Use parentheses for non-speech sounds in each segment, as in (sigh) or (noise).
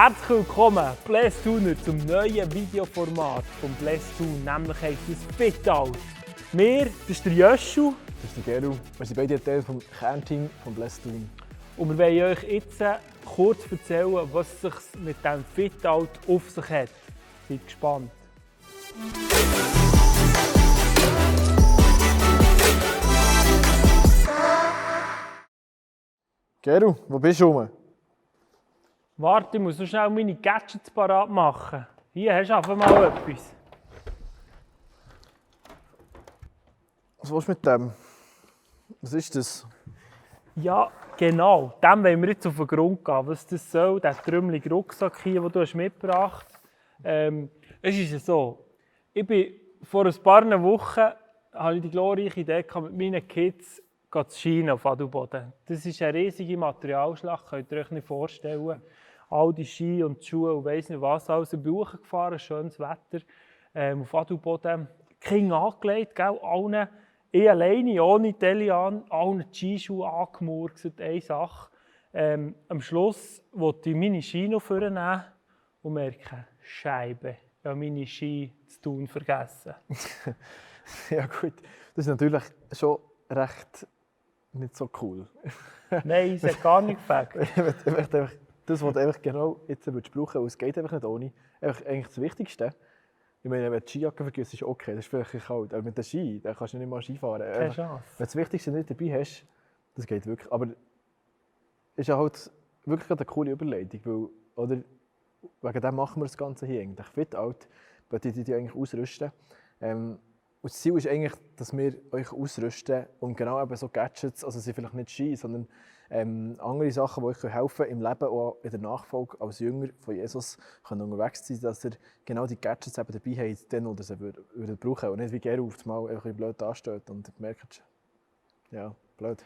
Herzlich willkommen, Blästuner, zum neuen Videoformat von Blästun, nämlich heisst es Fitout. Wir, das ist der Jöschu. Das ist der Geru. Wir sind beide Teil des Kernteam von Blästun. Und wir wollen euch jetzt kurz erzählen, was es sich mit diesem Fitout auf sich hat. Seid gespannt. Geru, wo bist du rum? Warte, ich muss noch schnell meine Gadgets parat machen. Hier hast du einfach mal etwas. Was willst du mit dem? Was ist das? Ja, genau. Dem wollen wir jetzt auf den Grund gehen. Was das soll, der trümmelige Rucksack hier, den du hast mitgebracht hast. Ähm, es ist ja so, ich bin vor ein paar Wochen habe ich die glorreiche Idee mit meinen Kids zu Schienen auf Adelboden. Das ist eine riesige Materialschlacht, könnt ihr euch nicht vorstellen. All die Ski und die Schuhe und weiss nicht was, alles in Buchen gefahren, schönes Wetter, ähm, auf Adelboden. King angelegt, gell, allen, ich alleine, ohne Telian, allen die Skischuhe angemurkset, eine Sache. Ähm, am Schluss wollte ich meine Ski noch vornehmen und merke, Scheibe, ich habe meine Ski zu tun vergessen. (laughs) ja gut, das ist natürlich schon recht nicht so cool. Nein, es hat gar nicht (laughs) gefällt. Das, was du einfach genau jetzt würdest brauchen, es geht einfach nicht ohne, einfach eigentlich das Wichtigste. Ich meine, wenn du die Skijacke vergisst, ist okay, das ist vielleicht kalt. Aber mit der Ski, da kannst du nicht mal Ski fahren. Keine Chance. Wenn du das Wichtigste nicht dabei hast, das geht wirklich. Aber es ist ja halt wirklich eine coole Überleitung, weil, oder, wegen dem machen wir das Ganze hier eigentlich. Fit out, die die eigentlich ausrüsten. Ähm, und das Ziel ist eigentlich, dass wir euch ausrüsten und genau eben so Gadgets, also sie vielleicht nicht Ski, sondern ähm, andere Sachen, die euch helfen im Leben, auch in der Nachfolge als Jünger von Jesus können unterwegs sein, dass ihr genau die Gadgets eben dabei habt, dann oder sie würdet, würdet brauchen und nicht wie Gero auf einmal einfach blöd dasteht und merkt, ja, blöd.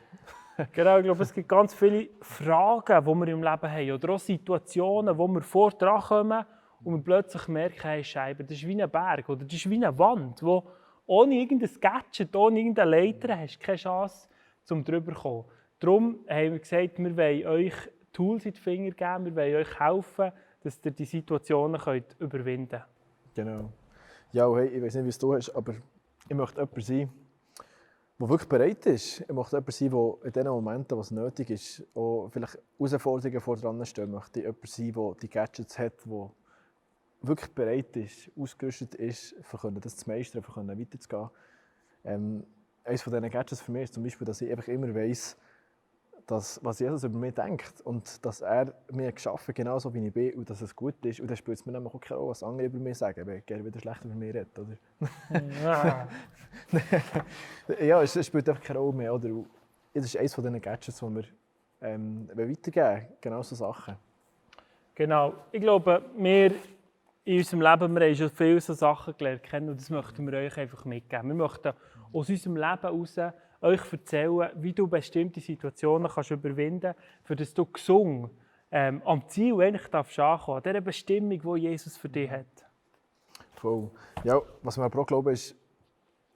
(laughs) genau, ich glaube, es gibt ganz viele Fragen, die wir im Leben haben oder auch Situationen, wo wir vor dran kommen und wir plötzlich merken, hey, Scheibe, das ist wie ein Berg oder das ist wie eine Wand, wo ohne irgendein Gadget, ohne irgendeine Leiter hast du keine Chance, um drüber zu kommen. Darum haben wir gesagt, wir wollen euch Tools in die Finger geben, wir wollen euch helfen, dass ihr die Situationen könnt überwinden könnt. Genau. Ja, hey, ich weiß nicht, wie es du hast, aber ich möchte jemand sein, der wirklich bereit ist. Ich möchte jemand sein, der in den Momenten, wo es nötig ist, auch vielleicht Herausforderungen vor dran stehen möchte. Jemand sein, der die Gadgets hat, der wirklich bereit ist, ausgerüstet ist, für das zu meistern, für weiterzugehen. Ähm, eines von diesen Gadgets für mich ist zum Beispiel, dass ich einfach immer weiss, dass, was Jesus über mich denkt und dass er mich geschaffen genauso wie ich bin und dass es gut ist. Und dann spielt es mir nämlich auch keine Rolle, was andere über mich sagen, weil gerne wieder schlecht über mich redet, oder? Ja, (laughs) ja es, es spielt einfach keine Rolle mehr, oder? Das ist eines von diesen Gadgets, die wir ähm, weitergeben genau so Sachen. Genau. Ich glaube, wir in unserem Leben, wir haben schon viele so Sachen gelernt kennen und das möchten wir euch einfach mitgeben. Wir möchten aus unserem Leben heraus euch erzählen, wie du bestimmte Situationen kannst überwinden kannst, für das du gesungen ähm, am Ziel eigentlich darfst ankommen, an dieser Bestimmung, die Jesus für dich hat. Voll. Ja, was wir aber auch glauben, ist,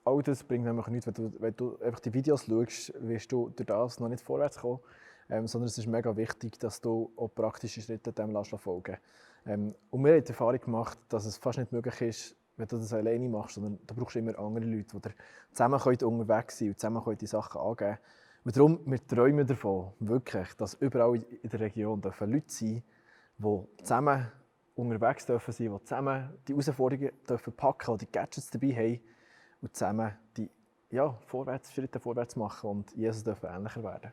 all das bringt nämlich nichts, wenn du, wenn du einfach die Videos schaust, wirst du durch das noch nicht vorwärts kommen, ähm, sondern es ist mega wichtig, dass du auch praktische Schritte dem folgen ähm, Und wir haben die Erfahrung gemacht, dass es fast nicht möglich ist, wenn du das alleine machst, sondern du brauchst immer andere Leute, die zusammen unterwegs sein und zusammen die Sachen angeben Und darum, wir träumen davon, wirklich, dass überall in der Region dürfen Leute sein die zusammen unterwegs dürfen die zusammen die Herausforderungen dürfen packen, die Gadgets dabei haben und zusammen die ja, vorwärts, Schritte vorwärts machen und Jesus dürfen ähnlicher werden.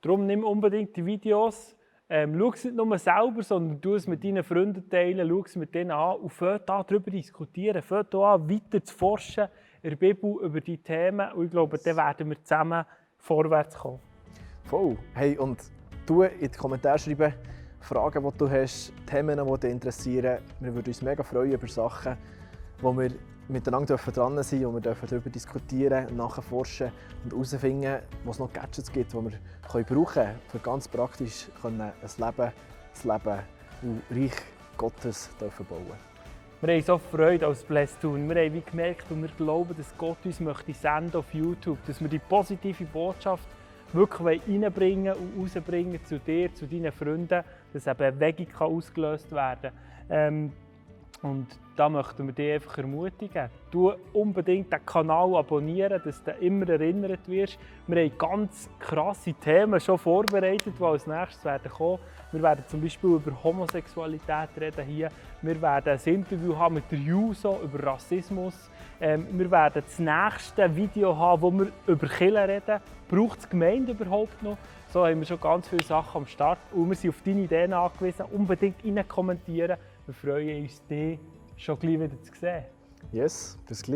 Darum nimm unbedingt die Videos, ähm, schau es nicht nur selber, sondern du es mit deinen Freunden teilen, schau es mit denen an und fang an, darüber diskutieren, fang an, weiter zu forschen in der Bibel über die Themen und ich glaube, dann werden wir zusammen vorwärts kommen. Voll. Hey, und du in die Kommentare schreiben, Fragen, die du hast, Themen, die dich interessieren. Wir würden uns mega freuen über Sachen, die wir miteinander dran sein dürfen, wo wir darüber diskutieren, nachforschen und herausfinden, was noch Gadgets gibt, die wir können brauchen können, um ganz praktisch ein Leben, das Leben und Reich Gottes dürfen bauen Wir haben so Freude als Blessed tun. Wir haben gemerkt und wir glauben, dass Gott uns möchte senden auf YouTube, dass wir die positive Botschaft wirklich reinbringen und rausbringen zu dir, zu deinen Freunden, dass eben Bewegung ausgelöst werden kann. Ähm, und da möchten wir dich einfach ermutigen. Du unbedingt den Kanal abonnieren, dass du immer erinnert wirst. Wir haben ganz krasse Themen schon vorbereitet, die als nächstes werden kommen. Wir werden zum Beispiel über Homosexualität reden hier. Wir werden ein Interview haben mit der Juso über Rassismus. Ähm, wir werden das nächste Video haben, wo wir über Kirche reden. Braucht es Gemeinde überhaupt noch? So haben wir schon ganz viele Sachen am Start. Und wir sind auf deine Ideen angewiesen. Unbedingt rein kommentieren. Wir freuen uns, dich schon gleich wieder zu sehen. Yes, bis gleich.